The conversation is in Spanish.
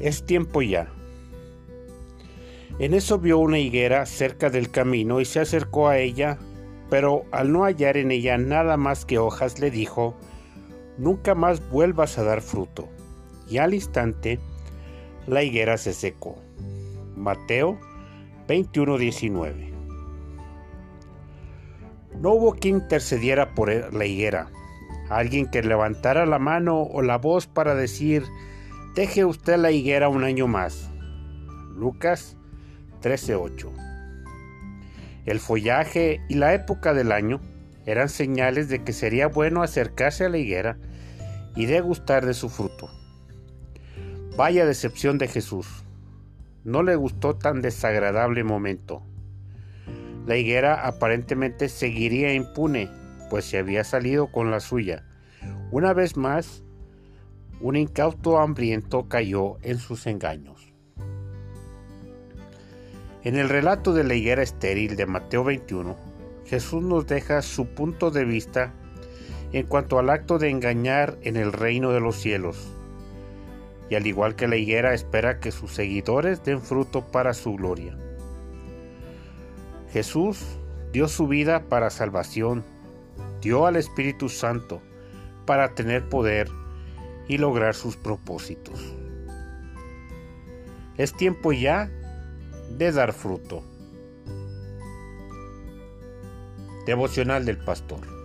Es tiempo ya. En eso vio una higuera cerca del camino y se acercó a ella, pero al no hallar en ella nada más que hojas le dijo, Nunca más vuelvas a dar fruto. Y al instante la higuera se secó. Mateo 21:19 No hubo quien intercediera por la higuera, alguien que levantara la mano o la voz para decir, Deje usted la higuera un año más. Lucas 13:8. El follaje y la época del año eran señales de que sería bueno acercarse a la higuera y degustar de su fruto. Vaya decepción de Jesús. No le gustó tan desagradable momento. La higuera aparentemente seguiría impune, pues se había salido con la suya. Una vez más, un incauto hambriento cayó en sus engaños. En el relato de la higuera estéril de Mateo 21, Jesús nos deja su punto de vista en cuanto al acto de engañar en el reino de los cielos. Y al igual que la higuera espera que sus seguidores den fruto para su gloria. Jesús dio su vida para salvación, dio al Espíritu Santo para tener poder y lograr sus propósitos. Es tiempo ya de dar fruto. Devocional del Pastor.